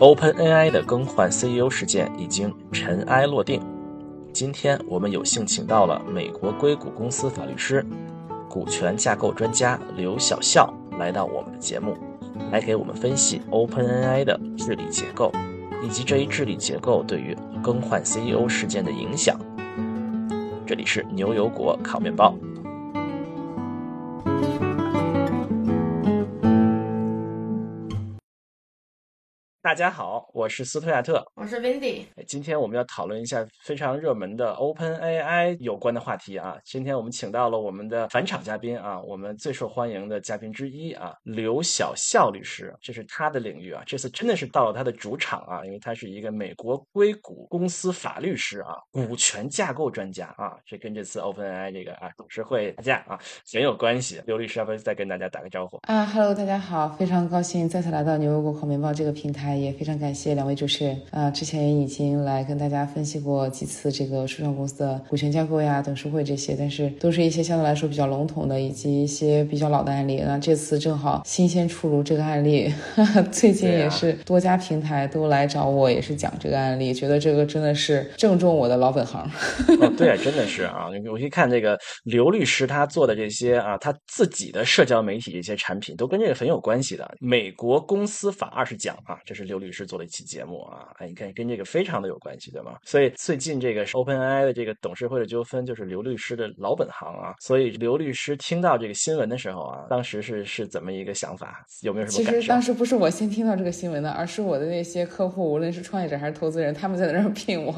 OpenAI 的更换 CEO 事件已经尘埃落定。今天我们有幸请到了美国硅谷公司法律师、股权架构专家刘小笑来到我们的节目，来给我们分析 OpenAI 的治理结构，以及这一治理结构对于更换 CEO 事件的影响。这里是牛油果烤面包。大家好，我是斯图亚特，我是 Wendy。今天我们要讨论一下非常热门的 OpenAI 有关的话题啊。今天我们请到了我们的返场嘉宾啊，我们最受欢迎的嘉宾之一啊，刘晓笑律师，这是他的领域啊。这次真的是到了他的主场啊，因为他是一个美国硅谷公司法律师啊，股权架构专家啊，这跟这次 OpenAI 这个啊董事会打架啊很有关系。刘律师要不要再跟大家打个招呼啊？Hello，大家好，非常高兴再次来到牛油果烤面包这个平台。也非常感谢两位主持人啊，之前已经来跟大家分析过几次这个初创公司的股权架构呀、董事会这些，但是都是一些相对来说比较笼统的，以及一些比较老的案例。那这次正好新鲜出炉这个案例，最近也是多家平台都来找我，也是讲这个案例，觉得这个真的是正中我的老本行。哦，对，真的是啊，我一看这个刘律师他做的这些啊，他自己的社交媒体这些产品都跟这个很有关系的。美国公司法二十讲啊，这是。刘律师做了一期节目啊，哎，你看跟这个非常的有关系，对吗？所以最近这个 OpenAI 的这个董事会的纠纷，就是刘律师的老本行啊。所以刘律师听到这个新闻的时候啊，当时是是怎么一个想法？有没有什么？其实当时不是我先听到这个新闻的，而是我的那些客户，无论是创业者还是投资人，他们在那儿 聘我，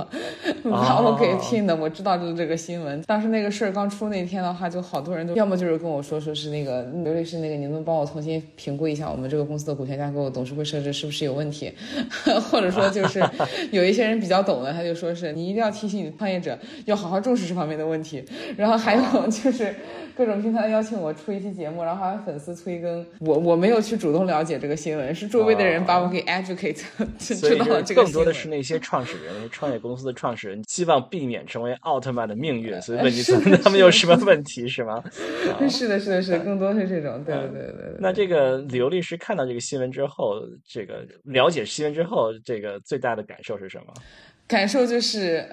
把我给聘的。我知道就是这个新闻。当时那个事儿刚出那天的话，就好多人都要么就是跟我说，说是那个刘律师，那个您能帮我重新评估一下我们这个公司的股权架构、董事会设置是不是有问题？或者说，就是有一些人比较懂的，他就说是你一定要提醒你的创业者要好好重视这方面的问题。然后还有就是各种平台邀请我出一期节目，然后还有粉丝催更。我我没有去主动了解这个新闻，是周围的人把我给 educate 知道了这个更多的是那些创始人、创业公司的创始人希望避免成为奥特曼的命运，所以问你他们有什么问题是吗？是的，是的，是的，更多是这种。对对对对。那这个刘律师看到这个新闻之后，这个了解新闻之后，这个最大的感受是什么？感受就是，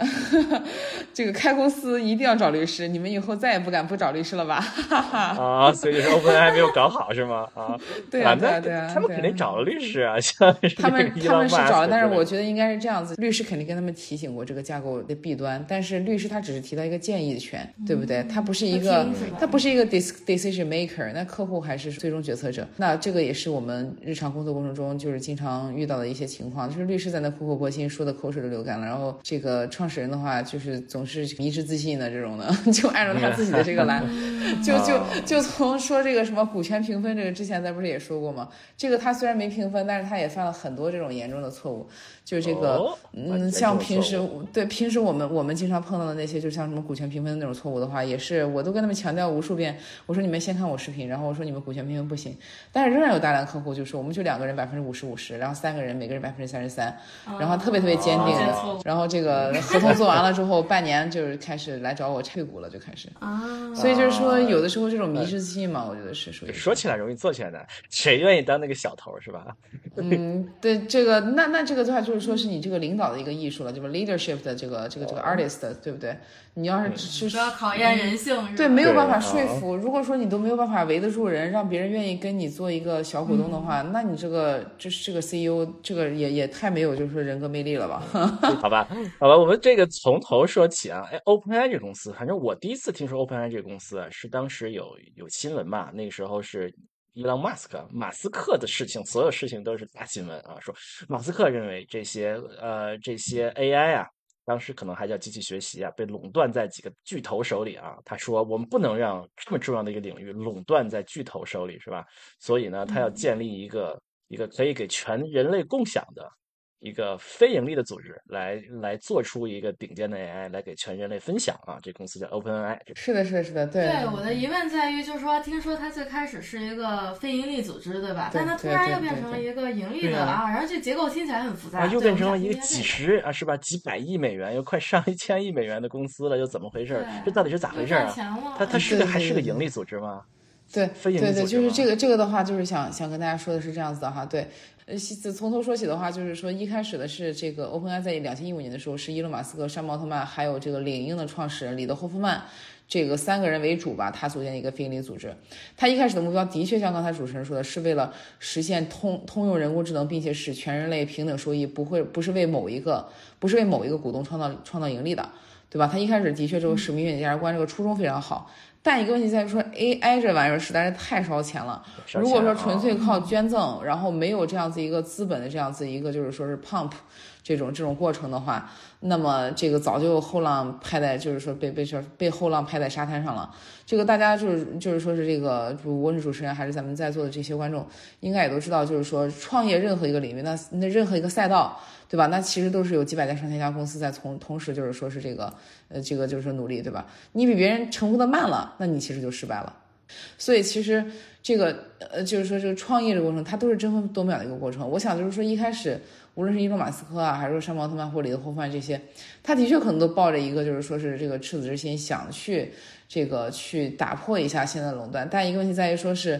这个开公司一定要找律师，你们以后再也不敢不找律师了吧？哈 哈啊，所以就是 Open 还没有搞好是吗？啊，对啊，对啊，对啊，他们肯定找了律师啊，像他们他们是找了，但是我觉得应该是这样子，律师肯定跟他们提醒过这个架构的弊端，但是律师他只是提到一个建议的权，对不对？他不是一个，他不是一个 decision maker，那客户还是最终决策者。那这个也是我们日常工作过程中就是经常遇到的一些情况，就是律师在那苦口婆心说的口水都流干了。然后这个创始人的话，就是总是迷之自信的这种的，就按照他自己的这个来，就就就从说这个什么股权评分这个，之前咱不是也说过吗？这个他虽然没评分，但是他也犯了很多这种严重的错误。就这个，嗯，像平时对平时我们我们经常碰到的那些，就像什么股权评分的那种错误的话，也是我都跟他们强调无数遍。我说你们先看我视频，然后我说你们股权评分不行，但是仍然有大量客户就说我们就两个人百分之五十五十，然后三个人每个人百分之三十三，然后特别特别坚定的，然后这个合同做完了之后，半年就是开始来找我退股了，就开始啊。所以就是说，有的时候这种迷失自信嘛，我觉得是属于说起来容易做起来难，谁愿意当那个小头是吧？嗯，对这个那那这个的话就是。说是你这个领导的一个艺术了，就是 leadership 的这个这个这个 artist，对不对？你要是只是要考验人性，对，没有办法说服。如果说你都没有办法围得住人，让别人愿意跟你做一个小股东的话，那你这个就是这个 CEO，这个也也太没有就是说人格魅力了吧？好吧，好吧，我们这个从头说起啊。哎，OpenAI 这公司，反正我第一次听说 OpenAI 这个公司是当时有有新闻嘛，那个时候是。伊朗马斯克，马斯克的事情，所有事情都是大新闻啊！说马斯克认为这些呃这些 AI 啊，当时可能还叫机器学习啊，被垄断在几个巨头手里啊。他说我们不能让这么重要的一个领域垄断在巨头手里，是吧？所以呢，他要建立一个一个可以给全人类共享的。一个非盈利的组织来来做出一个顶尖的 AI 来给全人类分享啊！这公司叫 OpenAI。是的，是的，是的，对。对，我的疑问在于，就是说，听说它最开始是一个非盈利组织，对吧？但它突然又变成了一个盈利的啊，然后这结构听起来很复杂。又变成了一个几十啊，是吧？几百亿美元，又快上一千亿美元的公司了，又怎么回事？这到底是咋回事啊？它它是个还是个盈利组织吗？营利对对，就是这个这个的话，就是想想跟大家说的是这样子的哈。对，呃，从头说起的话，就是说一开始的是这个 OpenAI 在两千一五年的时候，是伊隆马斯克、山姆奥特曼还有这个领英的创始人里德霍夫曼这个三个人为主吧，他组建的一个非营利组织。他一开始的目标的确像刚才主持人说的，是为了实现通通用人工智能，并且使全人类平等收益，不会不是为某一个不是为某一个股东创造创造盈利的，对吧？他一开始的确这个使命愿景价值观这个初衷非常好。但一个问题在于说，AI 这玩意儿实在是太烧钱了。如果说纯粹靠捐赠，然后没有这样子一个资本的这样子一个就是说是 pump 这种这种过程的话，那么这个早就后浪拍在就是说被被说被后浪拍在沙滩上了。这个大家就是就是说是这个无论是主持人还是咱们在座的这些观众，应该也都知道，就是说创业任何一个领域，那那任何一个赛道。对吧？那其实都是有几百家、上千家公司在从同时，就是说是这个，呃，这个就是说努力，对吧？你比别人成功的慢了，那你其实就失败了。所以其实这个，呃，就是说这个创业的过程，它都是争分夺秒的一个过程。我想就是说一开始，无论是伊隆马斯克啊，还是说山姆奥特曼或里的霍夫曼这些，他的确可能都抱着一个就是说是这个赤子之心，想去这个去打破一下现在的垄断。但一个问题在于说是。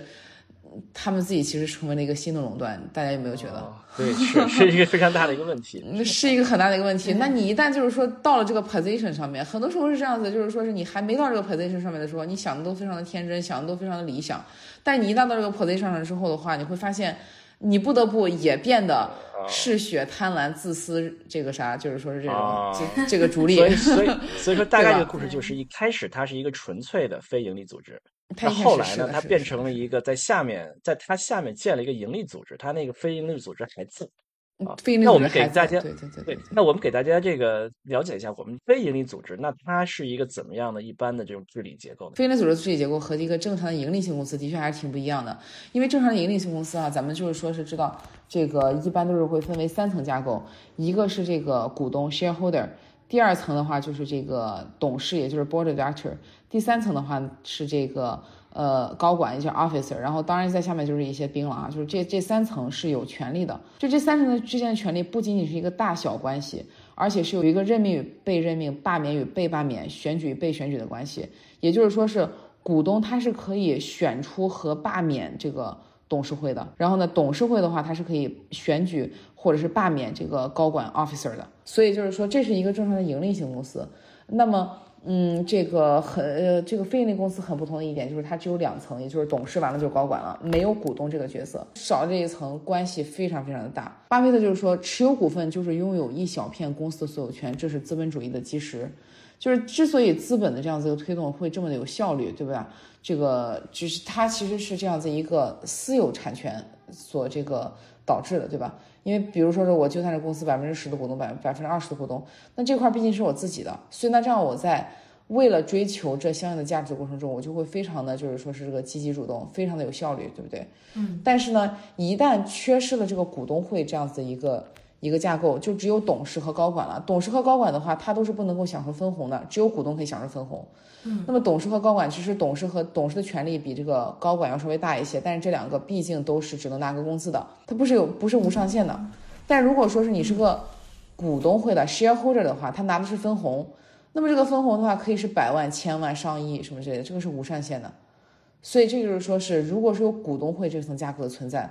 他们自己其实成为了一个新的垄断，大家有没有觉得？对，是是一个非常大的一个问题，是一个很大的一个问题。那你一旦就是说到了这个 position 上面，很多时候是这样子，就是说是你还没到这个 position 上面的时候，你想的都非常的天真，想的都非常的理想。但你一旦到这个 position 上之后的话，你会发现，你不得不也变得嗜血、贪婪、自私，这个啥，就是说是这种这这个逐利。所以所以所以说，大概这个故事就是一开始它是一个纯粹的非盈利组织。他后来呢？他变成了一个在下面，在他下面建了一个盈利组织，他那个非盈利组织还在啊。那我们给大家对对对，那我们给大家这个了解一下，我们非盈利组织，那它是一个怎么样的一般的这种治理结构呢？非盈利组织治理结构和一个正常的盈利性公司的确还是挺不一样的。因为正常的盈利性公司啊，咱们就是说是知道这个一般都是会分为三层架构，一个是这个股东 shareholder，第二层的话就是这个董事，也就是 board director。第三层的话是这个呃高管，一些 officer，然后当然在下面就是一些兵了啊，就是这这三层是有权利的。就这三层之间的权利不仅仅是一个大小关系，而且是有一个任命与被任命、罢免与被罢免、选举与被选举的关系。也就是说是股东他是可以选出和罢免这个董事会的，然后呢董事会的话他是可以选举或者是罢免这个高管 officer 的。所以就是说这是一个正常的盈利型公司。那么。嗯，这个很呃，这个非盈利公司很不同的一点就是它只有两层，也就是董事完了就是高管了，没有股东这个角色，少了这一层关系非常非常的大。巴菲特就是说，持有股份就是拥有一小片公司的所有权，这是资本主义的基石。就是之所以资本的这样子一个推动会这么的有效率，对吧？这个就是它其实是这样子一个私有产权所这个导致的，对吧？因为比如说是我就算是公司百分之十的股东，百百分之二十的股东，那这块毕竟是我自己的，所以那这样我在为了追求这相应的价值过程中，我就会非常的就是说是这个积极主动，非常的有效率，对不对？嗯。但是呢，一旦缺失了这个股东会这样子一个一个架构，就只有董事和高管了。董事和高管的话，他都是不能够享受分红的，只有股东可以享受分红。嗯，那么董事和高管，其实董事和董事的权利比这个高管要稍微大一些，但是这两个毕竟都是只能拿个工资的，它不是有不是无上限的。但如果说是你是个股东会的 shareholder 的话，他拿的是分红，那么这个分红的话可以是百万、千万、上亿什么之类的，这个是无上限的。所以这就是说是，如果是有股东会这层架构的存在，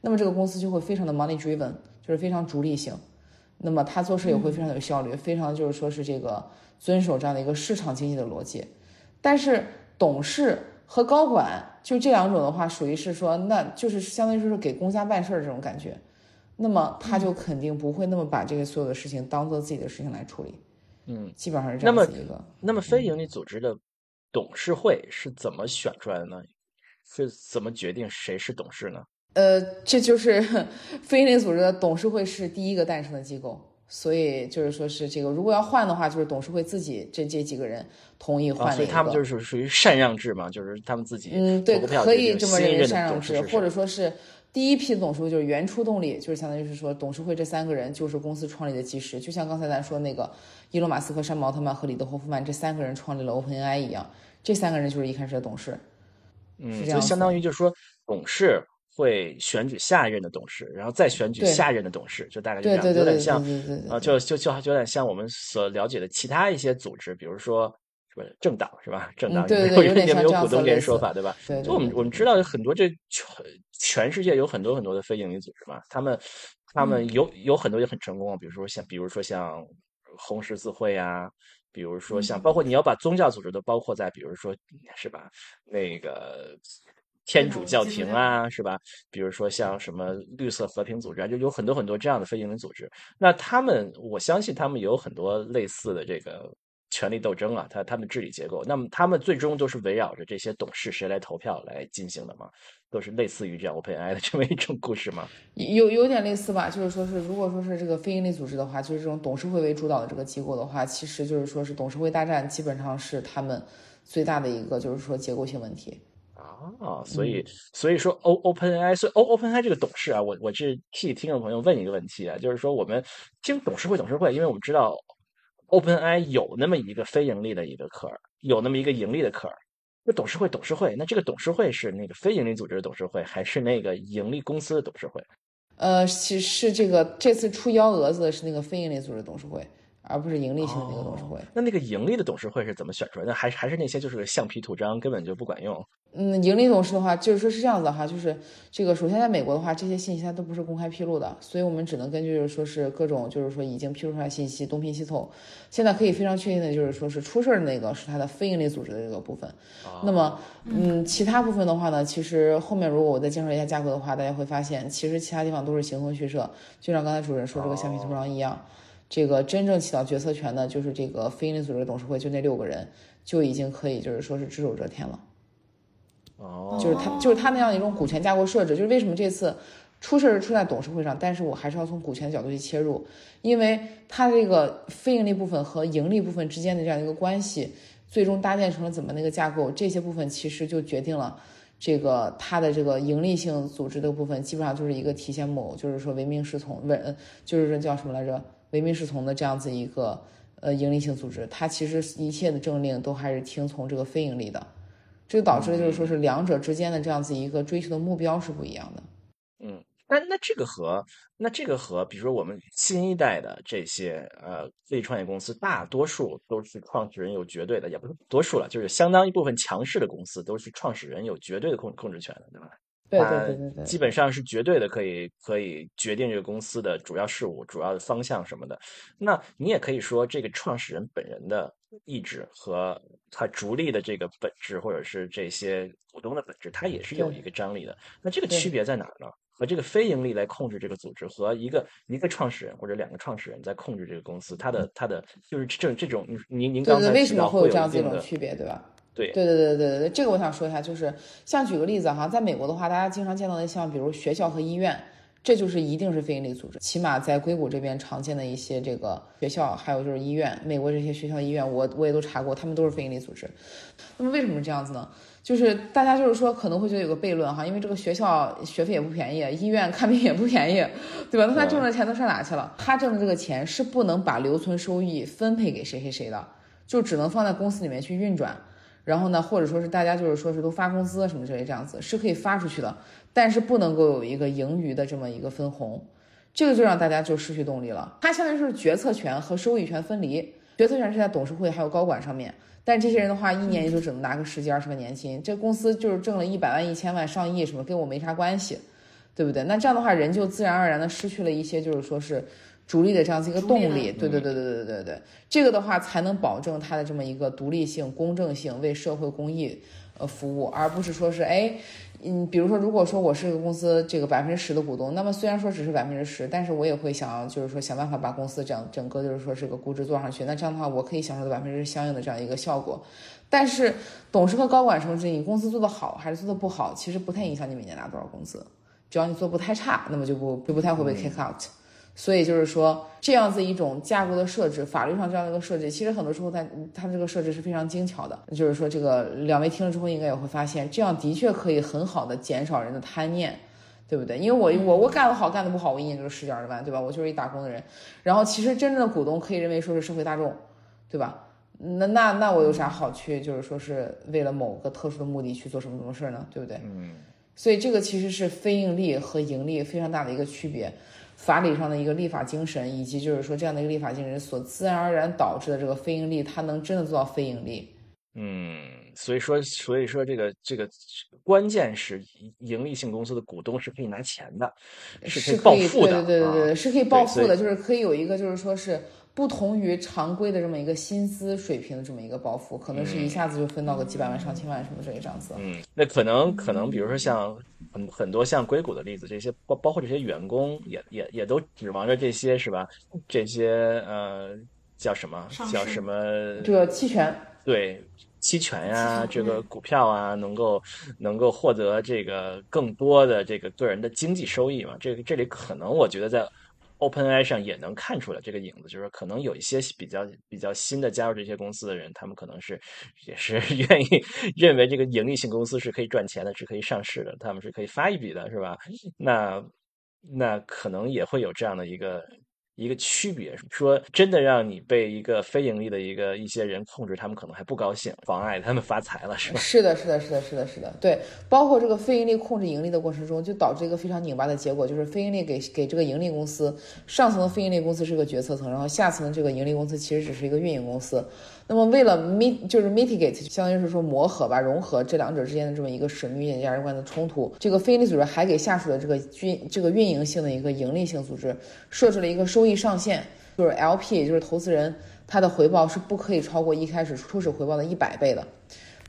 那么这个公司就会非常的 money driven，就是非常逐利性。那么他做事也会非常有效率，非常就是说是这个。遵守这样的一个市场经济的逻辑，但是董事和高管就这两种的话，属于是说，那就是相当于说是给公家办事儿这种感觉，那么他就肯定不会那么把这个所有的事情当做自己的事情来处理，嗯，基本上是这样子一个。那么非营利组织的董事会是怎么选出来的呢？是怎么决定谁是董事呢？呃，这就是 非营利组织的董事会是第一个诞生的机构。所以就是说，是这个，如果要换的话，就是董事会自己这这几个人同意换。所以他们就是属于禅让制嘛，就是他们自己嗯，对，可以这么认为禅让制，或者说是第一批董事会就是原初动力，就是相当于是说董事会这三个人就是公司创立的基石，就像刚才咱说那个伊隆马斯克、山姆奥特曼和里德霍夫曼这三个人创立了 OpenAI 一样，这三个人就是一开始的董事。嗯，就相当于就是说董事。会选举下一任的董事，然后再选举下一任的董事，就大概就这样，有点像，呃，就就就有点像我们所了解的其他一些组织，比如说什么？政党是吧？政党也没，有也没有股东这说法，对吧？对。就我们我们知道有很多这全全世界有很多很多的非营利组织嘛，他们他们有有很多也很成功，比如说像比如说像红十字会啊，比如说像包括你要把宗教组织都包括在，比如说是吧？那个。天主教廷啊，是吧？比如说像什么绿色和平组织啊，就有很多很多这样的非营利组织。那他们，我相信他们有很多类似的这个权力斗争啊，他他们治理结构。那么他们最终都是围绕着这些董事谁来投票来进行的吗？都是类似于这样 OpenAI 的这么一种故事吗？有有点类似吧，就是说是如果说是这个非营利组织的话，就是这种董事会为主导的这个机构的话，其实就是说是董事会大战，基本上是他们最大的一个就是说结构性问题。啊，所以所以说，O OpenAI，所以 O OpenAI 这个董事啊，我我是替听众朋友问一个问题啊，就是说我们听董事会董事会，因为我们知道 OpenAI 有那么一个非盈利的一个壳，有那么一个盈利的壳，那董事会董事会，那这个董事会是那个非盈利组织的董事会，还是那个盈利公司的董事会？呃，其实是这个这次出幺蛾子的是那个非盈利组织董事会。而不是盈利性的那个董事会。那那个盈利的董事会是怎么选出来？的还还是那些就是橡皮图章，根本就不管用。嗯，盈利董事的话，就是说是这样子哈，就是这个首先在美国的话，这些信息它都不是公开披露的，所以我们只能根据说是各种就是说已经披露出来信息东拼西凑。现在可以非常确定的就是说是出事儿的那个是它的非盈利组织的这个部分。那么，嗯，其他部分的话呢，其实后面如果我再介绍一下架构的话，大家会发现其实其他地方都是形同虚设，就像刚才主任说这个橡皮图章一样。这个真正起到决策权的，就是这个非营利组织董事会，就那六个人就已经可以，就是说是只手遮天了。哦，就是他，就是他那样的一种股权架构设置。就是为什么这次出事儿出在董事会上，但是我还是要从股权的角度去切入，因为他这个非盈利部分和盈利部分之间的这样一个关系，最终搭建成了怎么那个架构，这些部分其实就决定了这个它的这个盈利性组织的部分，基本上就是一个提线木偶，就是说唯命是从，稳，就是叫什么来着？唯命是从的这样子一个呃盈利性组织，它其实一切的政令都还是听从这个非盈利的，这就导致就是说是两者之间的这样子一个追求的目标是不一样的。嗯，那那这个和那这个和比如说我们新一代的这些呃自己创业公司，大多数都是创始人有绝对的，也不是多数了，就是相当一部分强势的公司都是创始人有绝对的控控制权的，对吧？对对对对对，基本上是绝对的，可以可以决定这个公司的主要事务、主要的方向什么的。那你也可以说，这个创始人本人的意志和他逐利的这个本质，或者是这些股东的本质，它也是有一个张力的。那这个区别在哪儿呢？和这个非盈利来控制这个组织，和一个一个创始人或者两个创始人在控制这个公司，他的他的就是这这种您您刚才为什么会有这样子一种区别，对吧？对对对对对对，这个我想说一下，就是像举个例子哈，在美国的话，大家经常见到的像比如学校和医院，这就是一定是非营利组织。起码在硅谷这边常见的一些这个学校，还有就是医院，美国这些学校医院，我我也都查过，他们都是非营利组织。那么为什么这样子呢？就是大家就是说可能会觉得有个悖论哈，因为这个学校学费也不便宜，医院看病也不便宜，对吧？那他挣的钱都上哪去了？他挣的这个钱是不能把留存收益分配给谁谁谁的，就只能放在公司里面去运转。然后呢，或者说是大家就是说是都发工资什么之类这样子是可以发出去的，但是不能够有一个盈余的这么一个分红，这个就让大家就失去动力了。它相当于是决策权和收益权分离，决策权是在董事会还有高管上面，但这些人的话一年也就只能拿个十几二十万年薪，这公司就是挣了一百万一千万上亿什么跟我没啥关系，对不对？那这样的话人就自然而然的失去了一些就是说是。逐利的这样子一个动力。对对对对对对对，这个的话才能保证它的这么一个独立性、公正性，为社会公益呃服务，而不是说是哎。嗯，比如说，如果说我是一个公司这个百分之十的股东，那么虽然说只是百分之十，但是我也会想，就是说想办法把公司整整个就是说这个估值做上去。那这样的话，我可以享受到百分之相应的这样一个效果。但是董事和高管什么之，你公司做得好还是做得不好，其实不太影响你每年拿多少工资，只要你做不太差，那么就不就不太会被 kick out。所以就是说，这样子一种架构的设置，法律上这样的一个设置，其实很多时候它它这个设置是非常精巧的。就是说，这个两位听了之后，应该也会发现，这样的确可以很好的减少人的贪念，对不对？因为我我我干得好，干得不好，我一年就是十几二十万，对吧？我就是一打工的人。然后其实真正的股东可以认为说是社会大众，对吧？那那那我有啥好去就是说是为了某个特殊的目的去做什么什么事儿呢？对不对？嗯。所以这个其实是非盈利和盈利非常大的一个区别。法理上的一个立法精神，以及就是说这样的一个立法精神所自然而然导致的这个非盈利，它能真的做到非盈利，嗯，所以说，所以说这个这个关键是盈利性公司的股东是可以拿钱的，是可以暴富的，对对对对，是可以暴富的，就是可以有一个就是说是。不同于常规的这么一个薪资水平的这么一个暴富，可能是一下子就分到个几百万、上千万什么这个样子。嗯，那可能可能，比如说像很很多像硅谷的例子，这些包包括这些员工也也也都指望着这些是吧？这些呃叫什么？叫什么？这个期权？对，期权呀，这个股票啊，能够能够获得这个更多的这个个人的经济收益嘛？这个这里可能我觉得在。OpenAI 上也能看出来这个影子，就是可能有一些比较比较新的加入这些公司的人，他们可能是也是 愿意认为这个盈利性公司是可以赚钱的，是可以上市的，他们是可以发一笔的，是吧？那那可能也会有这样的一个。一个区别，说真的，让你被一个非盈利的一个一些人控制，他们可能还不高兴，妨碍他们发财了，是吧？是的，是的，是的，是的，是的，对。包括这个非盈利控制盈利的过程中，就导致一个非常拧巴的结果，就是非盈利给给这个盈利公司上层的非盈利公司是个决策层，然后下层的这个盈利公司其实只是一个运营公司。那么为了 mit 就是 mitigate，相当于是说磨合吧，融合这两者之间的这么一个使命与价值观的冲突，这个非营利组织还给下属的这个运这个运营性的一个盈利性组织设置了一个收益上限，就是 LP，也就是投资人他的回报是不可以超过一开始初始回报的一百倍的。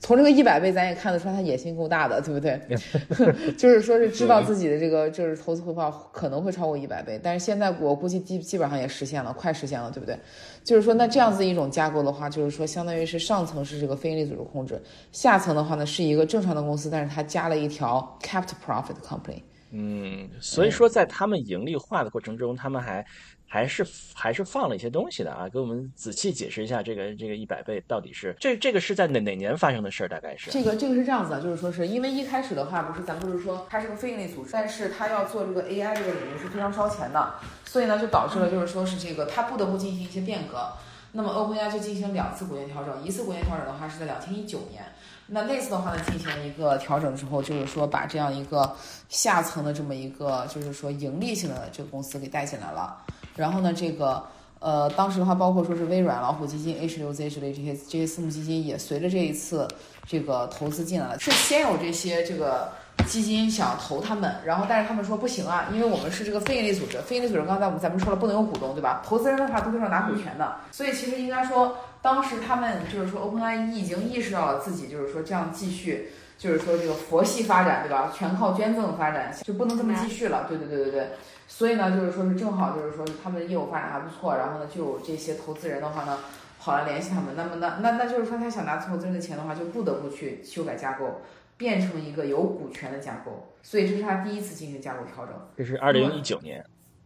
从这个一百倍，咱也看得出来他野心够大的，对不对？就是说是知道自己的这个就是投资回报可能会超过一百倍，但是现在我估计基基本上也实现了，快实现了，对不对？就是说，那这样子一种架构的话，就是说相当于是上层是这个非营利组织控制，下层的话呢是一个正常的公司，但是它加了一条 capped profit company。嗯，所以说在他们盈利化的过程中，他们还。还是还是放了一些东西的啊，给我们仔细解释一下这个这个一百倍到底是这这个是在哪哪年发生的事儿？大概是这个这个是这样子的，就是说是因为一开始的话不是咱不是说它是个非盈利组织，但是它要做这个 AI 这个领域是非常烧钱的，所以呢就导致了就是说是这个它不得不进行一些变革。那么 OpenAI 就进行两次股权调整，一次股权调整的话是在两千一九年，那那次的话呢进行一个调整之后，就是说把这样一个下层的这么一个就是说盈利性的这个公司给带进来了。然后呢，这个呃，当时的话，包括说是微软、老虎基金、H 六 Z 之类这些这些私募基金，也随着这一次这个投资进来了。是先有这些这个基金想投他们，然后但是他们说不行啊，因为我们是这个非营利组织，非营利组织刚才我们咱们说了不能有股东，对吧？投资人的话都是要拿股权的，所以其实应该说，当时他们就是说，OpenAI 已经意识到了自己就是说这样继续，就是说这个佛系发展，对吧？全靠捐赠发展就不能这么继续了。对对对对对。所以呢，就是说是正好，就是说是他们的业务发展还不错，然后呢，就有这些投资人的话呢，跑来联系他们。那么，那那那就是说，他想拿投资人的钱的话，就不得不去修改架构，变成一个有股权的架构。所以这是他第一次进行架构调整。这是二零一九年。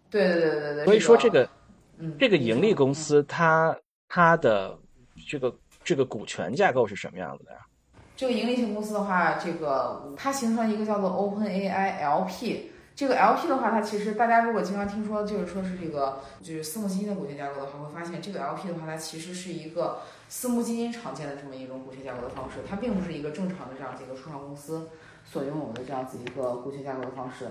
对对对对对。所以说这个，嗯，这个盈利公司它它的这个这个股权架构是什么样子的呀？这个盈利性公司的话，这个它形成一个叫做 OpenAI LP。这个 LP 的话，它其实大家如果经常听说，就是说是这个就是私募基金的股权架构的话，会发现这个 LP 的话，它其实是一个私募基金常见的这么一种股权架构的方式，它并不是一个正常的这样子一个初创公司所拥有的这样子一个股权架构的方式。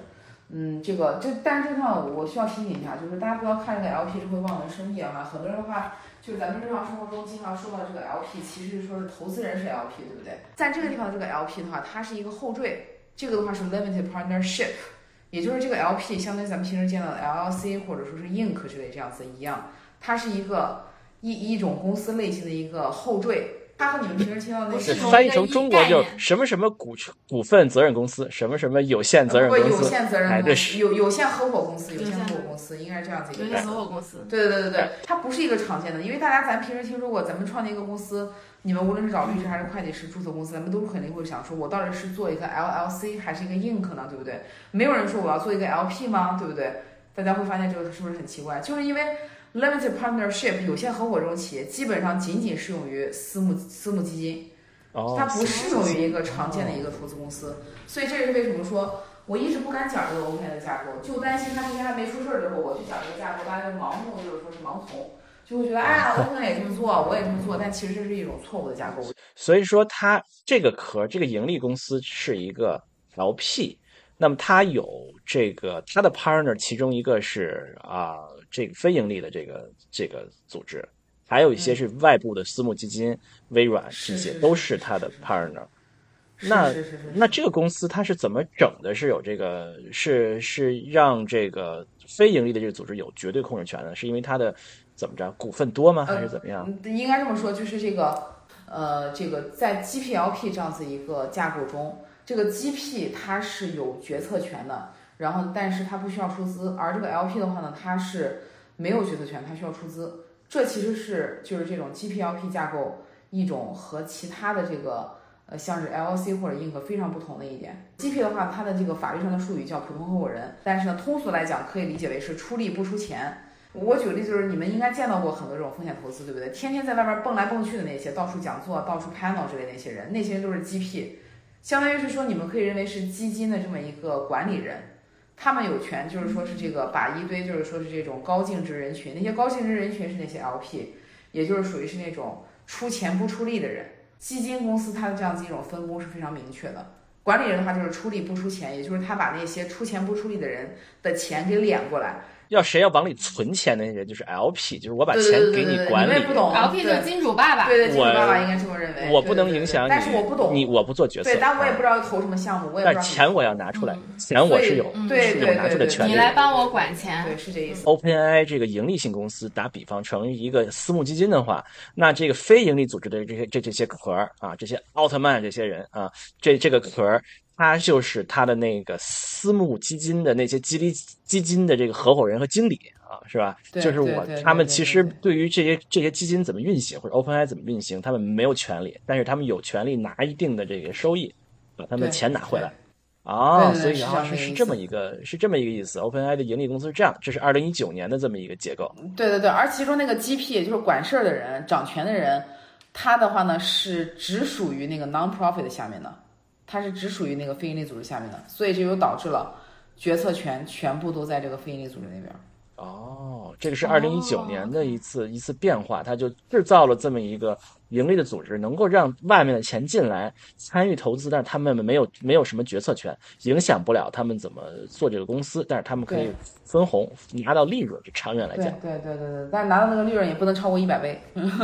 嗯，这个这但是这块我需要提醒一下，就是大家不要看这个 LP 就会望文生义啊，很多人的话，就是咱们日常生活中经常说到这个 LP，其实说是投资人是 LP，对不对？在这个地方这个 LP 的话，它是一个后缀，这个的话是 limited partnership。也就是这个 LP 相当于咱们平时见到的 LLC 或者说是 Inc 之类这样子一样，它是一个一一种公司类型的一个后缀。它和你们平时听到的那翻译成中国就什么什么股股份责任公司，什么什么有限责任公司，有限责任公司，有有限合伙公司，有限合伙公司应该是这样子一个。有限合伙公司。对对对对对，它不是一个常见的，因为大家咱平时听说过，咱们创建一个公司。你们无论是找律师还是会计师注册公司，咱们都肯定会想说，我到底是做一个 LLC 还是一个 Inc 呢？对不对？没有人说我要做一个 LP 吗？对不对？大家会发现这个是不是很奇怪？就是因为 limited partnership 有限合伙这种企业，基本上仅仅适用于私募私募基金，它不适用于一个常见的一个投资公司。所以这也是为什么说我一直不敢讲这个 OK 的架构，就担心他那天还没出事儿之后，我去讲这个架构，大家就盲目就是说是盲从。就会觉得，哎呀，我可能也这么做，我也这么做，但其实这是一种错误的架构。所以说，它这个壳，这个盈利公司是一个 LP，那么它有这个他的 partner，其中一个是啊，这个非盈利的这个这个组织，还有一些是外部的私募基金，微软这些都是他的 partner。那那这个公司它是怎么整的？是有这个是是让这个非盈利的这个组织有绝对控制权的？是因为它的怎么着股份多吗？还是怎么样？应该这么说，就是这个呃，这个在 GPLP 这样子一个架构中，这个 GP 它是有决策权的，然后但是它不需要出资，而这个 LP 的话呢，它是没有决策权，它需要出资。这其实是就是这种 GPLP 架构一种和其他的这个。呃，像是 LC 或者硬核非常不同的一点，GP 的话，它的这个法律上的术语叫普通合伙人，但是呢，通俗来讲可以理解为是出力不出钱。我举个例，就是你们应该见到过很多这种风险投资，对不对？天天在外边蹦来蹦去的那些，到处讲座、到处 panel 之类那些人，那些人都是 GP，相当于是说你们可以认为是基金的这么一个管理人，他们有权就是说是这个把一堆就是说是这种高净值人群，那些高净值人群是那些 LP，也就是属于是那种出钱不出力的人。基金公司它的这样子一种分工是非常明确的，管理人的话就是出力不出钱，也就是他把那些出钱不出力的人的钱给敛过来。要谁要往里存钱的那些人就是 LP，就是我把钱给你管理。不懂，LP 就是金主爸爸。对对，金主爸爸应该这么认为。我不能影响你，但是我不懂你，我不做决策。对，但我也不知道投什么项目，我也不知道。但钱我要拿出来，钱我是有，是有拿出的权利。你来帮我管钱，对，是这意思。OpenAI 这个盈利性公司，打比方成一个私募基金的话，那这个非盈利组织的这些这这些壳啊，这些奥特曼这些人啊，这这个壳。他就是他的那个私募基金的那些基金基金的这个合伙人和经理啊，是吧？就是我他们其实对于这些这些基金怎么运行或者 OpenAI 怎么运行，他们没有权利，但是他们有权利拿一定的这个收益，把他们的钱拿回来。啊，所以啊是是这么一个是这么一个意思。OpenAI 的盈利公司是这样，这是二零一九年的这么一个结构。对对对，而其中那个 GP 就是管事儿的人、掌权的人，他的话呢是只属于那个 non-profit 下面的。它是只属于那个非营利组织下面的，所以这就导致了决策权全部都在这个非营利组织那边。哦，这个是二零一九年的一次一次变化，它就制造了这么一个盈利的组织，能够让外面的钱进来参与投资，但是他们没有没有什么决策权，影响不了他们怎么做这个公司，但是他们可以分红拿到利润。就长远来讲，对对对对，但是拿到那个利润也不能超过一百倍，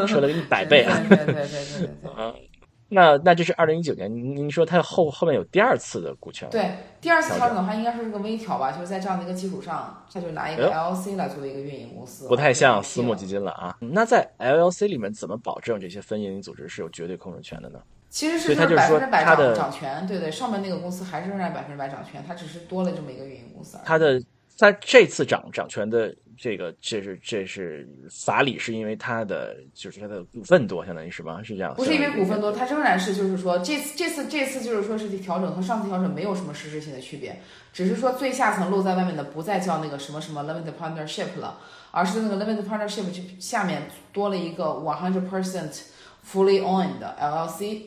说了个一百 倍啊！对对对对对对啊。那那这是二零一九年，您您说它后后面有第二次的股权？对，第二次调整的话，应该说是个微调吧，就是在这样的一个基础上，它就拿一个 LLC 来作为一个运营公司，不太像私募基金了啊。那在 LLC 里面，怎么保证这些非营利组织是有绝对控制权的呢？其实是百分之百掌掌权，对对，上面那个公司还是仍然百分之百掌权，它只是多了这么一个运营公司。它的在这次掌掌权的。这个这是这是法理，是因为它的就是它的股份多，相当于是吗？是这样？不是因为股份多，它仍然是就是说这次这次这次就是说是调整和上次调整没有什么实质性的区别，只是说最下层露在外面的不再叫那个什么什么 limited partnership 了，而是那个 limited partnership 就下面多了一个 one hundred percent fully owned 的 LLC，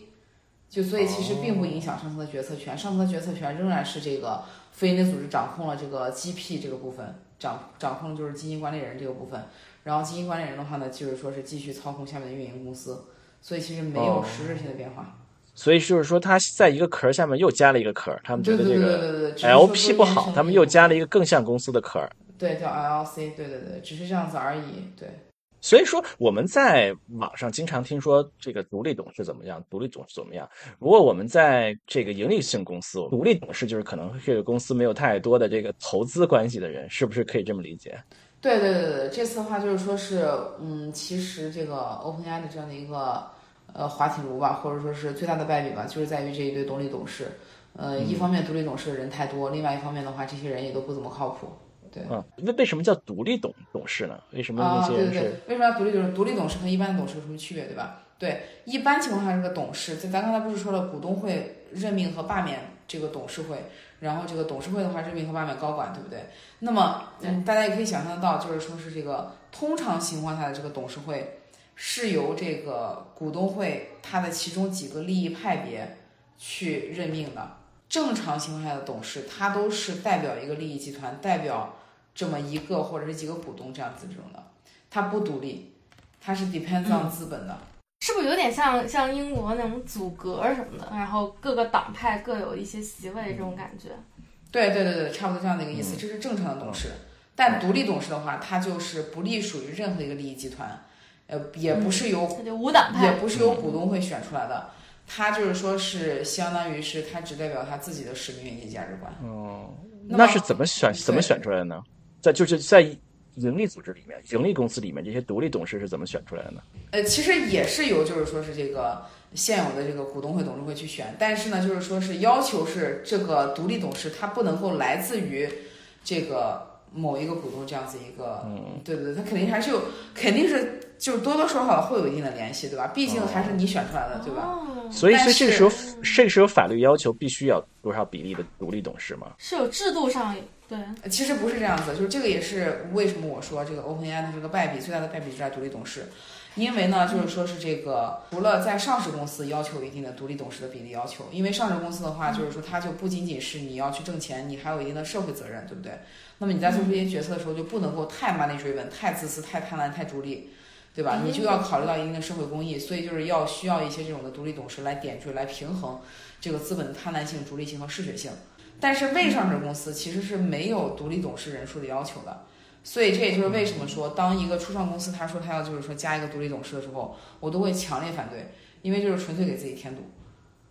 就所以其实并不影响上层的决策权，上层的决策权仍然是这个非营利组织掌控了这个 GP 这个部分。掌掌控就是基金管理人这个部分，然后基金管理人的话呢，就是说是继续操控下面的运营公司，所以其实没有实质性的变化。所以就是说，他在一个壳下面又加了一个壳，他们觉得这个 LP 不好，他们又加了一个更像公司的壳。对，叫 LLC，对对对，只是这样子而已，对。所以说，我们在网上经常听说这个独立董事怎么样，独立董事怎么样。如果我们在这个盈利性公司，独立董事就是可能这个公司没有太多的这个投资关系的人，是不是可以这么理解？对对对对，这次的话就是说是，嗯，其实这个 OpenAI 的这样的一个呃滑铁卢吧，或者说是最大的败笔吧，就是在于这一堆独立董事。呃，一方面独立董事的人太多，另外一方面的话，这些人也都不怎么靠谱。对，嗯，为为什么叫独立董董事呢？为什么那些人是？为什么要独立董事？独立董事和一般的董事有什么区别，对吧？对，一般情况下这个董事，在咱刚才不是说了，股东会任命和罢免这个董事会，然后这个董事会的话任命和罢免高管，对不对？那么，嗯，大家也可以想象得到，就是说是这个通常情况下的这个董事会是由这个股东会它的其中几个利益派别去任命的。正常情况下的董事，他都是代表一个利益集团，代表。这么一个或者是几个股东这样子这种的，它不独立，它是 depends on 资本的，是不是有点像像英国那种组阁什么的，然后各个党派各有一些席位这种感觉？对对对对，差不多这样的一个意思，这是正常的董事。但独立董事的话，它就是不隶属于任何一个利益集团，呃，也不是由无党派，也不是由股东会选出来的。他就是说是相当于是他只代表他自己的使命以及价值观。哦，那是怎么选怎么选出来的呢？在就是在盈利组织里面，盈利公司里面这些独立董事是怎么选出来的呢？呃，其实也是由就是说是这个现有的这个股东会董事会去选，但是呢，就是说是要求是这个独立董事他不能够来自于这个。某一个股东这样子一个，嗯，对对对，他肯定还是有，肯定是就是多多少少会有一定的联系，对吧？毕竟还是你选出来的，对吧？所以，所以这个时候，这个时候法律要求必须要多少比例的独立董事吗？是有制度上对，其实不是这样子，就是这个也是为什么我说这个 OpenAI 它是个败笔最大的败笔就在独立董事。因为呢，就是说是这个，除了在上市公司要求一定的独立董事的比例要求，因为上市公司的话，就是说它就不仅仅是你要去挣钱，你还有一定的社会责任，对不对？那么你在做出一些决策的时候，就不能够太 money driven、太自私、太贪婪、太逐利，对吧？你就要考虑到一定的社会公益，所以就是要需要一些这种的独立董事来点缀、来平衡这个资本的贪婪性、逐利性和嗜血性。但是未上市公司其实是没有独立董事人数的要求的。所以这也就是为什么说，当一个初创公司他说他要就是说加一个独立董事的时候，我都会强烈反对，因为就是纯粹给自己添堵。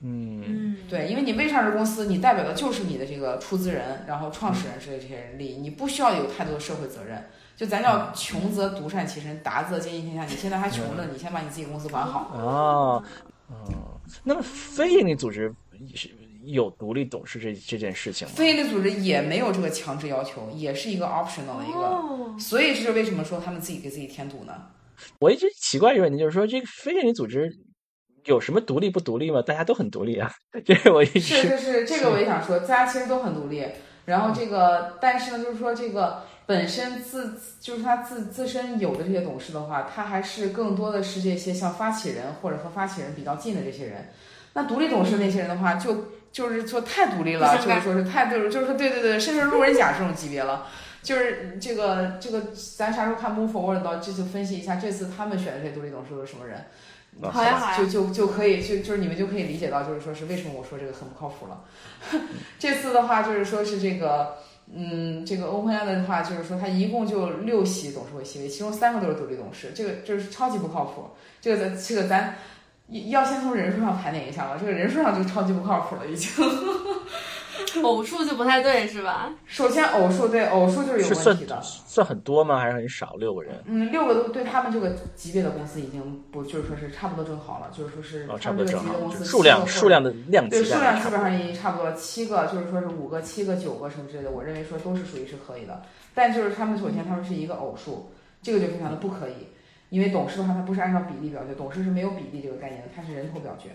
嗯，对，因为你未上市公司，你代表的就是你的这个出资人，然后创始人之类这些人利益，你不需要有太多的社会责任。就咱叫穷则独善其身，达则兼济天下。你现在还穷着，你先把你自己公司管好。哦，哦，那么非营利组织是？有独立董事这这件事情，非营利组织也没有这个强制要求，也是一个 optional 的一个，所以这是为什么说他们自己给自己添堵呢？我一直奇怪一个问题，就是说这个非营利组织有什么独立不独立吗？大家都很独立啊，这个我一直是是是，这个我也想说，大家其实都很独立。然后这个，但是呢，就是说这个本身自就是他自自身有的这些董事的话，他还是更多的是这些像发起人或者和发起人比较近的这些人。那独立董事那些人的话，就。就是说太独立了，就是说是太就是就是说对对对，甚至路人甲这种级别了。就是这个这个，咱啥时候看 Move Forward 到这就分析一下这次他们选的这独立董事都是什么人。好呀好呀，就就就可以就就是你们就可以理解到，就是说是为什么我说这个很不靠谱了。这次的话就是说是这个，嗯，这个 OpenAI 的话就是说它一共就六席董事会席位，其中三个都是独立董事，这个就是超级不靠谱。这个咱这个咱。要先从人数上盘点一下了，这个人数上就超级不靠谱了，已经。偶数就不太对，是吧？首先，偶数对偶数就是有问题的。算很多吗？还是很少？六个人？嗯，六个都对他们这个级别的公司已经不就是说是差不多正好了，就是说是他们这个级别公司数量数量的量对数量基本上已经差不多七个，就是说是五个、七个、九个什么之类的，我认为说都是属于是可以的。但就是他们首先他们是一个偶数，这个就非常的不可以。因为董事的话，它不是按照比例表决，董事是没有比例这个概念的，它是人头表决，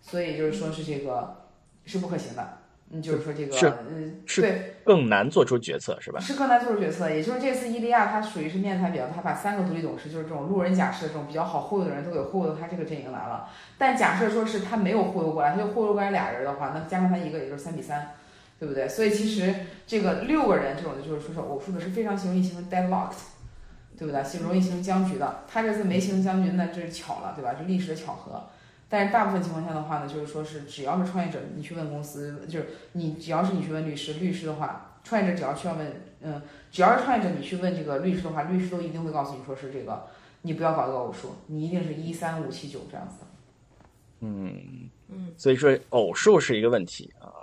所以就是说是这个是不可行的。嗯，就是说这个嗯，对，更难做出决策是吧？是更难做出决策。也就是这次伊利亚，它属于是面谈比较，他把三个独立董事，就是这种路人甲式的这种比较好忽悠的人都给忽悠到他这个阵营来了。但假设说是他没有忽悠过来，他就忽悠过来俩人的话，那加上他一个，也就是三比三，对不对？所以其实这个六个人这种的，就是说是偶数的，是非常容易形成 deadlocked。对不对？形容易形成僵局的，他这次没形成僵局，那这是巧了，对吧？就历史的巧合。但是大部分情况下的话呢，就是说是只要是创业者，你去问公司，就是你只要是你去问律师，律师的话，创业者只要需要问，嗯，只要是创业者，你去问这个律师的话，律师都一定会告诉你说是这个，你不要搞一个偶数，你一定是一三五七九这样子。嗯嗯，所以说偶数是一个问题啊。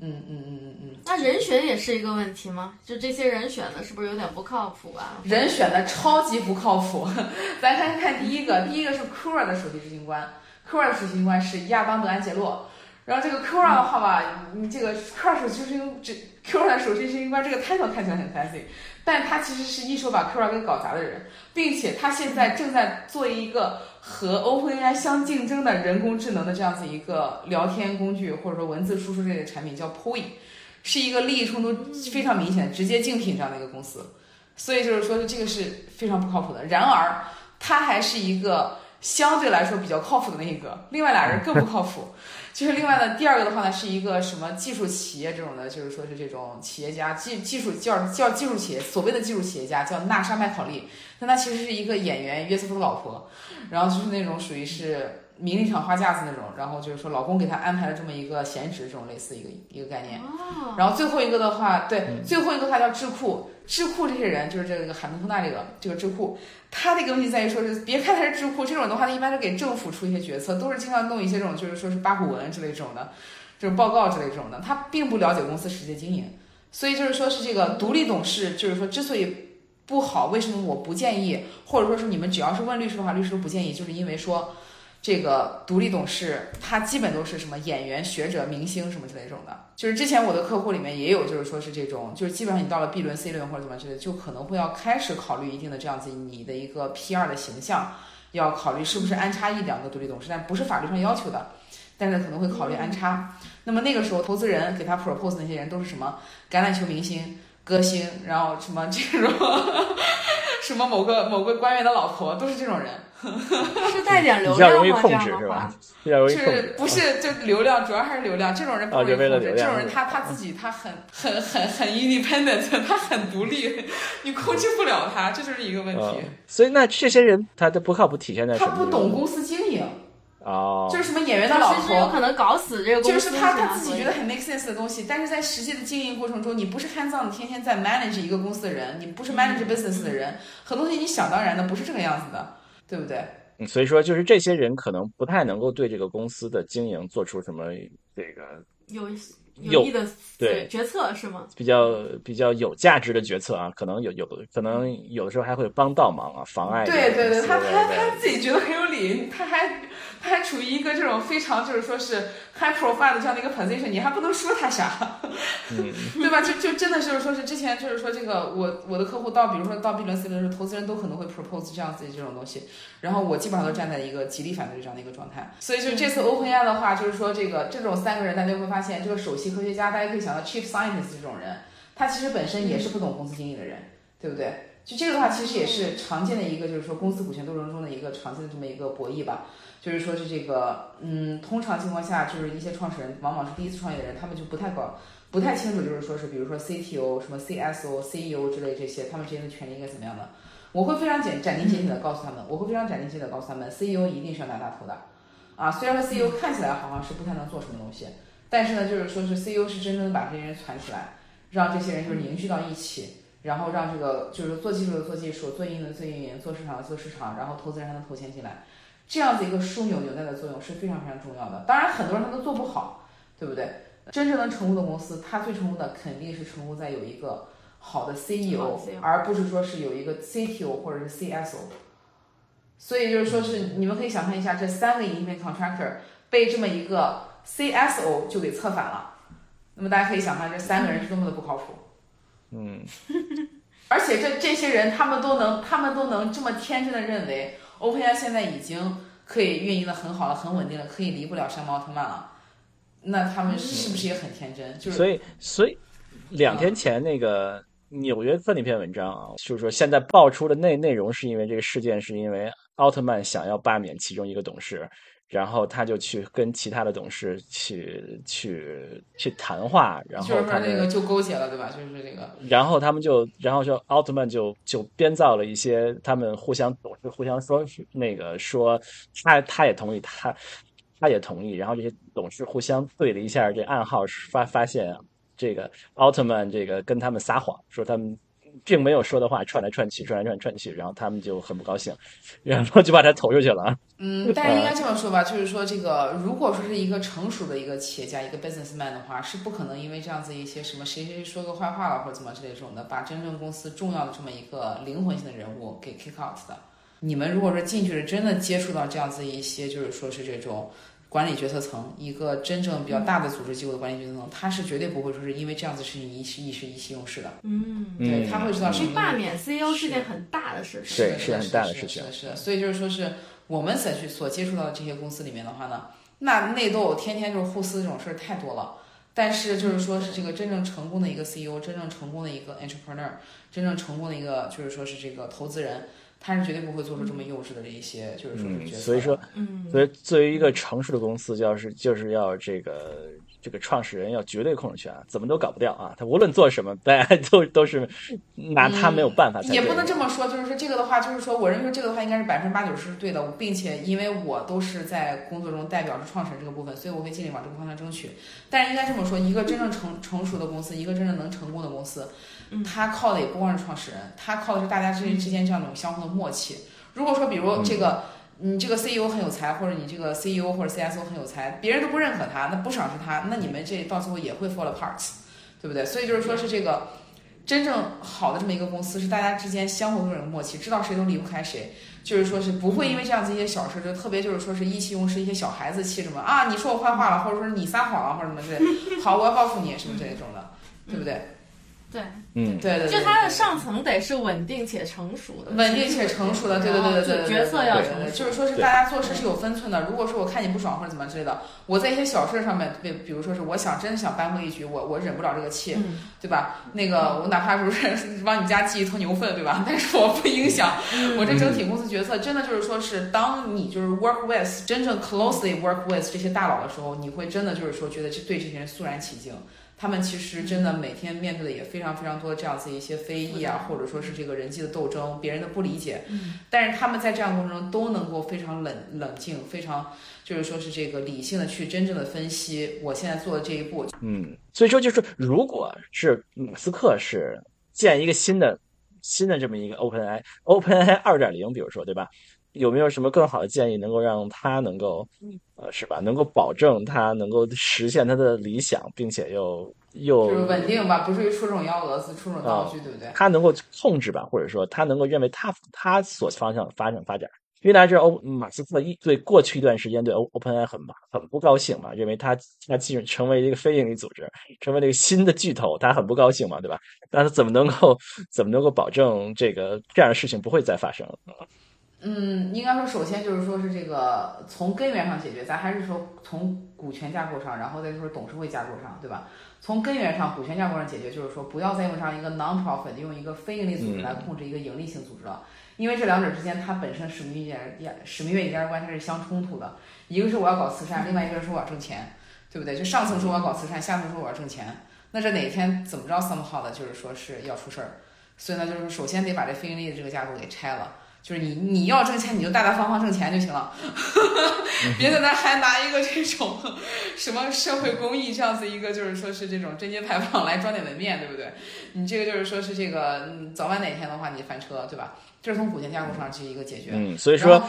嗯嗯嗯嗯嗯，那人选也是一个问题吗？就这些人选的是不是有点不靠谱啊？人选的超级不靠谱。咱看看第一个，第一个是 Quora 的首席执行官，Quora 的首席执行官是亚当德安杰洛。然后这个 Quora 的话吧，你这个 Quora 首席执行这 Quora 的首席执行官这个 title 看起来很 fancy，但他其实是一手把 Quora 给搞砸的人，并且他现在正在做一个。和 OpenAI 相竞争的人工智能的这样子一个聊天工具，或者说文字输出类的产品叫 Poi，是一个利益冲突非常明显、直接竞品这样的一个公司，所以就是说这个是非常不靠谱的。然而，它还是一个相对来说比较靠谱的那一个，另外俩人更不靠谱。就是另外呢，第二个的话呢，是一个什么技术企业这种的，就是说是这种企业家技技术叫叫技术企业，所谓的技术企业家叫娜莎麦考利，但他其实是一个演员约瑟夫的老婆，然后就是那种属于是名利场花架子那种，然后就是说老公给她安排了这么一个闲职，这种类似一个一个概念。然后最后一个的话，对，最后一个话叫智库。智库这些人就是这个海明通纳这个这个智库，他的一个问题在于说是，别看他是智库这种的话，他一般是给政府出一些决策，都是经常弄一些这种就是说是八股文之类这种的，这种报告之类这种的，他并不了解公司实际经营。所以就是说是这个独立董事，就是说之所以不好，为什么我不建议，或者说是你们只要是问律师的话，律师不建议，就是因为说。这个独立董事，他基本都是什么演员、学者、明星什么之类这种的。就是之前我的客户里面也有，就是说是这种，就是基本上你到了 B 轮、C 轮或者怎么之类的，就可能会要开始考虑一定的这样子你的一个 PR 的形象，要考虑是不是安插一两个独立董事，但不是法律上要求的，但是可能会考虑安插。那么那个时候，投资人给他 propose 那些人都是什么橄榄球明星、歌星，然后什么这种，什么某个某个官员的老婆，都是这种人。是带点流量吗？这样的话，是不是就流量？主要还是流量。这种人不容易控制。这种人他他自己他很很很很 independent，他很独立，你控制不了他，这就是一个问题。所以那这些人他的不靠谱体现在什么？他不懂公司经营。哦。就是什么演员的老婆，有可能搞死这个公司。就是他他自己觉得很 make sense 的东西，但是在实际的经营过程中，你不是 hands on 天天在 manage 一个公司的人，你不是 manage business 的人，很多东西你想当然的不是这个样子的。对不对？嗯，所以说就是这些人可能不太能够对这个公司的经营做出什么这个有有益的对决策是吗？比较比较有价值的决策啊，可能有有的可能有的时候还会帮倒忙啊，妨碍。对对对，他他他自己觉得很有理，他还他还处于一个这种非常就是说是 high profile 的这样的一个 position，你还不能说他啥，对吧？就就真的就是说是之前就是说这个我我的客户到比如说到 B 轮 C 轮的时候，投资人都可能会 propose 这样子的这种东西，然后我基本上都站在一个极力反对这样的一个状态。所以就这次 OpenAI 的话，就是说这个这种三个人，大家会发现这个首席。科学家，大家可以想到 chief scientist 这种人，他其实本身也是不懂公司经营的人，对不对？就这个的话，其实也是常见的一个，就是说公司股权斗争中的一个常见的这么一个博弈吧。就是说是这个，嗯，通常情况下，就是一些创始人往往是第一次创业的人，他们就不太搞，不太清楚，就是说是比如说 CTO、什么 CSO、CEO 之类这些，他们之间的权利应该怎么样的。我会非常简斩钉截铁的告诉他们，我会非常斩钉截铁的告诉他们，CEO 一定是要拿大头的，啊，虽然说 CEO 看起来好像是不太能做什么东西。但是呢，就是说是 CEO 是真正的把这些人攒起来，让这些人就是凝聚到一起，然后让这个就是做技术的做技术，做运营的做运营，做市场的做市场，然后投资人还能投钱进来，这样子一个枢纽纽带的作用是非常非常重要的。当然，很多人他都做不好，对不对？真正能成功的公司，它最成功的肯定是成功在有一个好的 CEO，而不是说是有一个 CTO 或者是 CSO。所以就是说是你们可以想象一下，这三个 independent contractor 被这么一个。CSO 就给策反了，那么大家可以想象这三个人是多么的不靠谱。嗯，而且这这些人他们都能，他们都能这么天真的认为，OpenAI 现在已经可以运营的很好了，很稳定了，可以离不了山猫奥特曼了。那他们是不是也很天真？就是所以，所以两天前那个纽约份那篇文章啊，就是说现在爆出的内内容是因为这个事件是因为奥特曼想要罢免其中一个董事。然后他就去跟其他的董事去去去谈话，然后他那个就勾结了，对吧？就是这个。然后他们就，然后就奥特曼就就编造了一些，他们互相董事互相说那个说他他也同意，他他也同意，然后这些董事互相对了一下这暗号，发发现这个奥特曼这个跟他们撒谎，说他们。并没有说的话串来串去，串来串串去，然后他们就很不高兴，然后就把他投出去了。嗯，大家应该这么说吧，就是说这个，如果说是一个成熟的一个企业家，一个 businessman 的话，是不可能因为这样子一些什么谁谁说个坏话了或者怎么之类这种的，把真正公司重要的这么一个灵魂性的人物给 kick out 的。你们如果说进去了，真的接触到这样子一些，就是说是这种。管理决策层，一个真正比较大的组织机构的管理决策层，他是绝对不会说是因为这样子事情一时一时意气用事的。嗯，对，他会知道。因为罢免 CEO 是件很大的事情，对，是很大的事情。是的，是的，所以就是说是我们所去所接触到的这些公司里面的话呢，那内斗天天就是互撕这种事儿太多了。但是就是说是这个真正成功的一个 CEO，真正成功的一个 entrepreneur，真正成功的一个就是说是这个投资人。他是绝对不会做出这么幼稚的这一些，就是说，所以说，嗯，所以作为一个成熟的公司，要是就是要这个，这个创始人要绝对控制权，怎么都搞不掉啊！他无论做什么，大家 都都是拿他没有办法。也不能这么说，就是说这个的话，就是说我认为这个的话应该是百分之八九十是对的，并且因为我都是在工作中代表着创始人这个部分，所以我会尽力往这个方向争取。但是应该这么说，一个真正成成熟的公司，一个真正能成功的公司，它靠的也不光是创始人，它靠的是大家之之间这样一种相互的默契。如果说比如这个。你这个 CEO 很有才，或者你这个 CEO 或者 CSO 很有才，别人都不认可他，那不赏识他，那你们这到最后也会 fall apart，对不对？所以就是说是这个真正好的这么一个公司，是大家之间相互都有默契，知道谁都离不开谁，就是说是不会因为这样子一些小事，就特别就是说是意气用事，一些小孩子气什么啊，你说我坏话了，或者说你撒谎了，或者什么之类，好，我要报复你什么这种的，对不对？对，嗯，对对，就它的上层得是稳定且成熟的，稳定且成熟的，对对对对对，角色要成熟，就是说是大家做事是有分寸的。如果说我看你不爽或者怎么之类的，我在一些小事上面，比比如说是我想真的想扳回一局，我我忍不了这个气，对吧？那个我哪怕不是往你家寄一头牛粪，对吧？但是我不影响我这整体公司决策。真的就是说是当你就是 work with 真正 closely work with 这些大佬的时候，你会真的就是说觉得这对这些人肃然起敬。他们其实真的每天面对的也非常非常多这样子一些非议啊，或者说是这个人际的斗争，别人的不理解。嗯，但是他们在这样过程中都能够非常冷冷静，非常就是说是这个理性的去真正的分析我现在做的这一步。嗯，所以说就是如果是马斯克是建一个新的新的这么一个 OpenAI，OpenAI 二点零，比如说对吧？有没有什么更好的建议能够让他能够，呃，是吧？能够保证他能够实现他的理想，并且又又就是稳定吧，不至于出这种幺蛾子，出这种闹剧，对不对？他能够控制吧，或者说他能够认为他他所方向发展发展。因为大家知道，欧马斯克一对过去一段时间对 O OpenAI 很很不高兴嘛，认为他他进入成为一个非盈利组织，成为了一个新的巨头，他很不高兴嘛，对吧？但是怎么能够怎么能够保证这个这样的事情不会再发生？嗯，应该说，首先就是说是这个从根源上解决，咱还是说从股权架构上，然后再就是董事会架构上，对吧？从根源上，股权架构上解决，就是说不要再用上一个 non-profit，用一个非盈利组织来控制一个盈利性组织了，因为这两者之间它本身使命愿使命愿景价值观它是相冲突的，一个是我要搞慈善，另外一个是我要挣钱，对不对？就上层说我要搞慈善，下层说我要挣钱，那这哪天怎么着 somehow 的，就是说是要出事儿，所以呢，就是首先得把这非盈利的这个架构给拆了。就是你你要挣钱，你就大大方方挣钱就行了，别在那还拿一个这种什么社会公益这样子一个，就是说是这种贞节牌坊来装点门面，对不对？你这个就是说是这个早晚哪天的话，你翻车，对吧？这是从股权架构上去一个解决。嗯，所以说，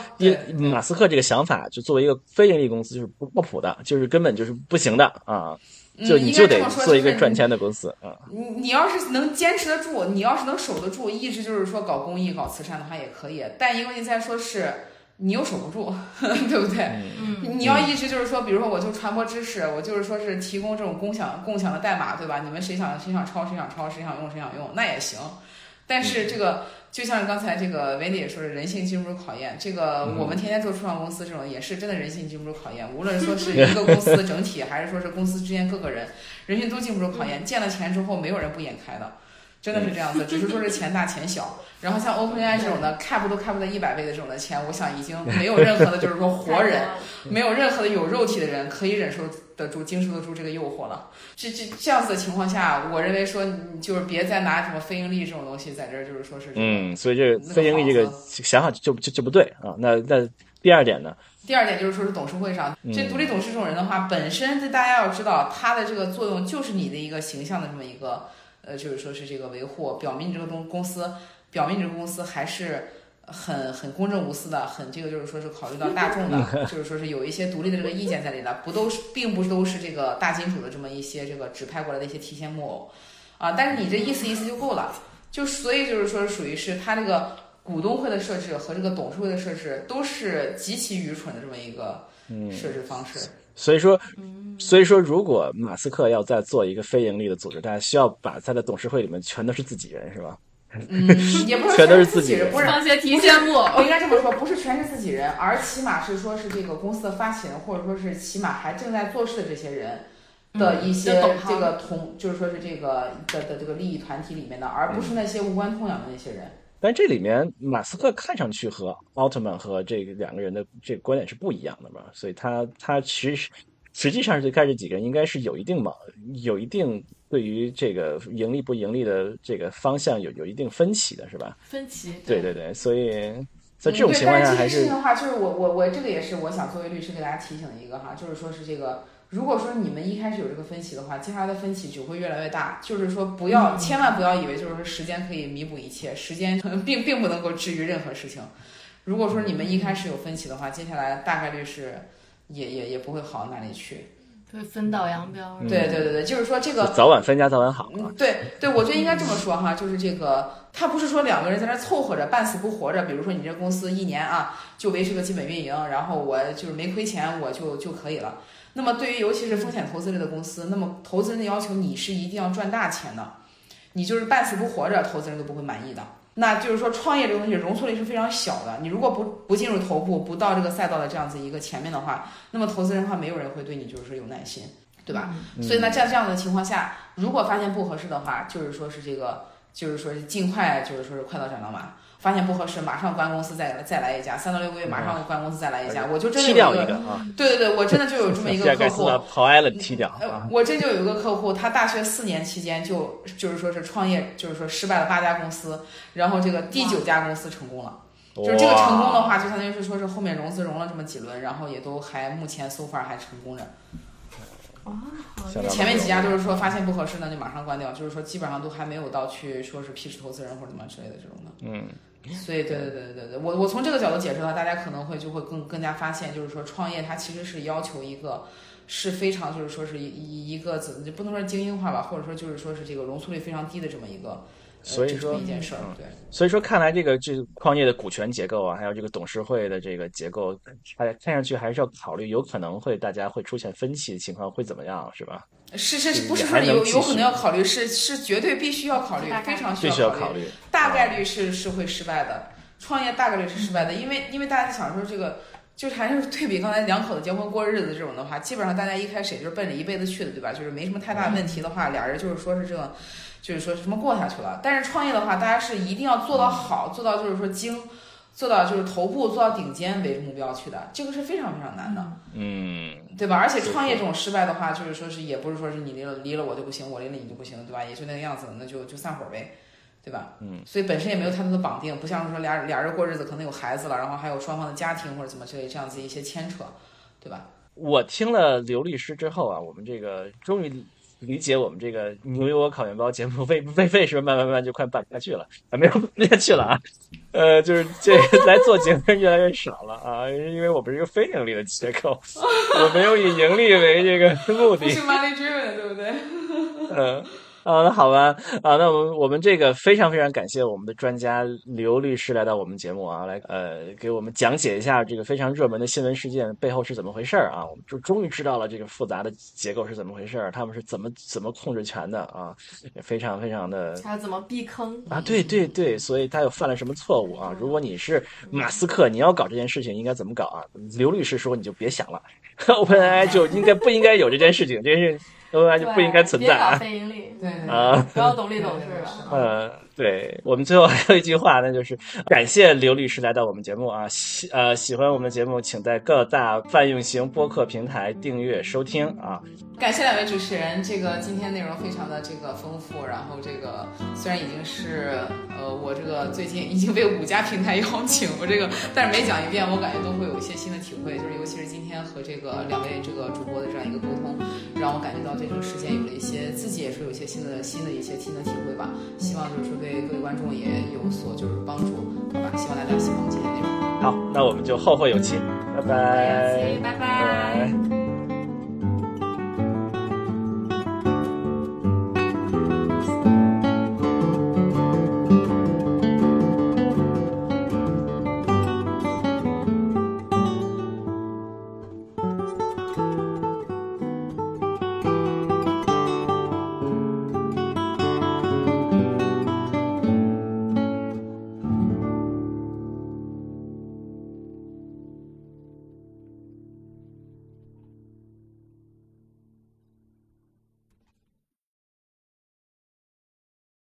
马斯克这个想法，就作为一个非盈利公司，就是不靠谱的，就是根本就是不行的啊。就你就得做一个赚钱的公司啊！你你要是能坚持得住，你要是能守得住，一直就是说搞公益、搞慈善的话也可以。但一个问题在说是，你又守不住，对不对？嗯。你要一直就是说，比如说我就传播知识，我就是说是提供这种共享共享的代码，对吧？你们谁想谁想抄谁想抄谁想用谁想用那也行。但是这个。就像刚才这个维尼也说，的人性经不住考验。这个我们天天做初创公司，这种也是真的人性经不住考验。无论说是一个公司整体，还是说是公司之间各个人，人性都经不住考验。见了钱之后，没有人不眼开的。真的是这样子，只是说是钱大钱小。然后像 OpenAI 这种的，cap 都 cap 在一百倍的这种的钱，我想已经没有任何的，就是说 活人，没有任何的有肉体的人可以忍受得住、经受得住这个诱惑了。这这这样子的情况下，我认为说你就是别再拿什么非盈利这种东西在这儿，就是说是嗯，所以这个非盈利这个想法就就就不对啊。那那第二点呢？第二点就是说是董事会上，这独立董事这种人的话，本身这大家要知道，他的这个作用就是你的一个形象的这么一个。呃，就是说是这个维护，表明你这个东公司，表明你这个公司还是很很公正无私的，很这个就是说是考虑到大众的，就是说是有一些独立的这个意见在里的，不都是，并不都是这个大金主的这么一些这个指派过来的一些提线木偶啊。但是你这意思意思就够了，就所以就是说属于是他这个股东会的设置和这个董事会的设置都是极其愚蠢的这么一个设置方式。所以说，所以说，如果马斯克要再做一个非盈利的组织，大家需要把他的董事会里面全都是自己人，是吧？嗯，也不是全都是自己人，不是放些提线木偶。我应该这么说，不是全是自己人，而起码是说是这个公司的发起人，或者说是起码还正在做事的这些人的一些这个同，就是说是这个的的这个利益团体里面的，而不是那些无关痛痒的那些人。但这里面，马斯克看上去和奥特曼和这个两个人的这个观点是不一样的嘛？所以他他其实实际上最开始几个人应该是有一定矛，有一定对于这个盈利不盈利的这个方向有有一定分歧的，是吧？分歧。对对对，所以在这种情况下还是。事情的话，就是我我我这个也是我想作为律师给大家提醒的一个哈，就是说是这个，如果说你们一开始有这个分歧的话，接下来的分歧只会越来越大。就是说不要千万不要以为就是说时间可以弥补一切，时间 并并不能够治愈任何事情。如果说你们一开始有分歧的话，接下来大概率是。也也也不会好到哪里去，会分道扬镳。对对对对，就是说这个早晚分家早晚好。对对，我觉得应该这么说哈，就是这个，他不是说两个人在那凑合着半死不活着。比如说你这公司一年啊，就维持个基本运营，然后我就是没亏钱，我就就可以了。那么对于尤其是风险投资类的公司，那么投资人的要求你是一定要赚大钱的，你就是半死不活着，投资人都不会满意的。那就是说，创业这个东西容错率是非常小的。你如果不不进入头部，不到这个赛道的这样子一个前面的话，那么投资人的话，没有人会对你就是说有耐心，对吧？所以呢，在这样的情况下，如果发现不合适的话，就是说是这个，就是说是尽快，就是说是快刀斩乱麻。发现不合适，马上关公司再来再来一家，三到六个月马上关公司再来一家，我就真的有一个，对对对，我真的就有这么一个 客户，跑挨了踢掉。我这就有一个客户，他大学四年期间就就是说是创业，就是说失败了八家公司，然后这个第九家公司成功了，就是这个成功的话，就相当于是说是后面融资融了这么几轮，然后也都还目前 so far 还成功着。前面几家就是说发现不合适呢就马上关掉，就是说基本上都还没有到去说是批示投资人或者什么之类的这种的。嗯。所以，对对对对对对，我我从这个角度解释的话，大家可能会就会更更加发现，就是说创业它其实是要求一个是非常就是说是一一个怎就不能说精英化吧，或者说就是说是这个容错率非常低的这么一个，所以说一件事儿，对。所以说，看来这个这创业的股权结构啊，还有这个董事会的这个结构，哎，看上去还是要考虑，有可能会大家会出现分歧的情况会怎么样，是吧？是是，不是说有有可能要考虑，是是绝对必须要考虑，非常需要考虑。大概率是是会失败的，创业大概率是失败的，因为因为大家想说这个，就是还是对比刚才两口子结婚过日子这种的话，基本上大家一开始也就是奔着一辈子去的，对吧？就是没什么太大问题的话，俩人就是说是这个，就是说什么过下去了。但是创业的话，大家是一定要做到好，做到就是说精。做到就是头部做到顶尖为目标去的，这个是非常非常难的，嗯，对吧？而且创业这种失败的话，就是说是也不是说是你离了离了我就不行，我离了你就不行，对吧？也就那个样子，那就就散伙呗，对吧？嗯，所以本身也没有太多的绑定，不像是说俩俩人过日子可能有孩子了，然后还有双方的家庭或者怎么之类这样子一些牵扯，对吧？我听了刘律师之后啊，我们这个终于。理解我们这个牛油果烤面包节目为为为什么慢慢慢就快办不下去了啊？没有办不下去了啊？呃，就是这来做节目越来越少了啊，因为我们是一个非盈利的机构，我没有以盈利为这个目的，是 money driven，对不对？嗯。啊，那好吧，啊，那我们我们这个非常非常感谢我们的专家刘律师来到我们节目啊，来呃给我们讲解一下这个非常热门的新闻事件背后是怎么回事儿啊，我们就终于知道了这个复杂的结构是怎么回事儿，他们是怎么怎么控制权的啊，也非常非常的，还有怎么避坑啊？对对对，所以他又犯了什么错误啊？如果你是马斯克，你要搞这件事情应该怎么搞啊？刘律师说你就别想了，OpenAI 就应该不应该有这件事情，这是。本来就不应该存在啊！非盈利，对啊，不要独立董事了。嗯。对我们最后还有一句话，那就是感谢刘律师来到我们节目啊，喜呃喜欢我们的节目，请在各大泛用型播客平台订阅收听啊。感谢两位主持人，这个今天内容非常的这个丰富，然后这个虽然已经是呃我这个最近已经被五家平台邀请，我这个但是每讲一遍，我感觉都会有一些新的体会，就是尤其是今天和这个两位这个主播的这样一个沟通，让我感觉到对这个事件有了一些自己也是有一些新的新的一些新的体会吧。希望就是说对。对各位观众也有所就是帮助，好吧？希望大家喜欢我们今天内容。好，那我们就后会有期，拜拜，拜拜。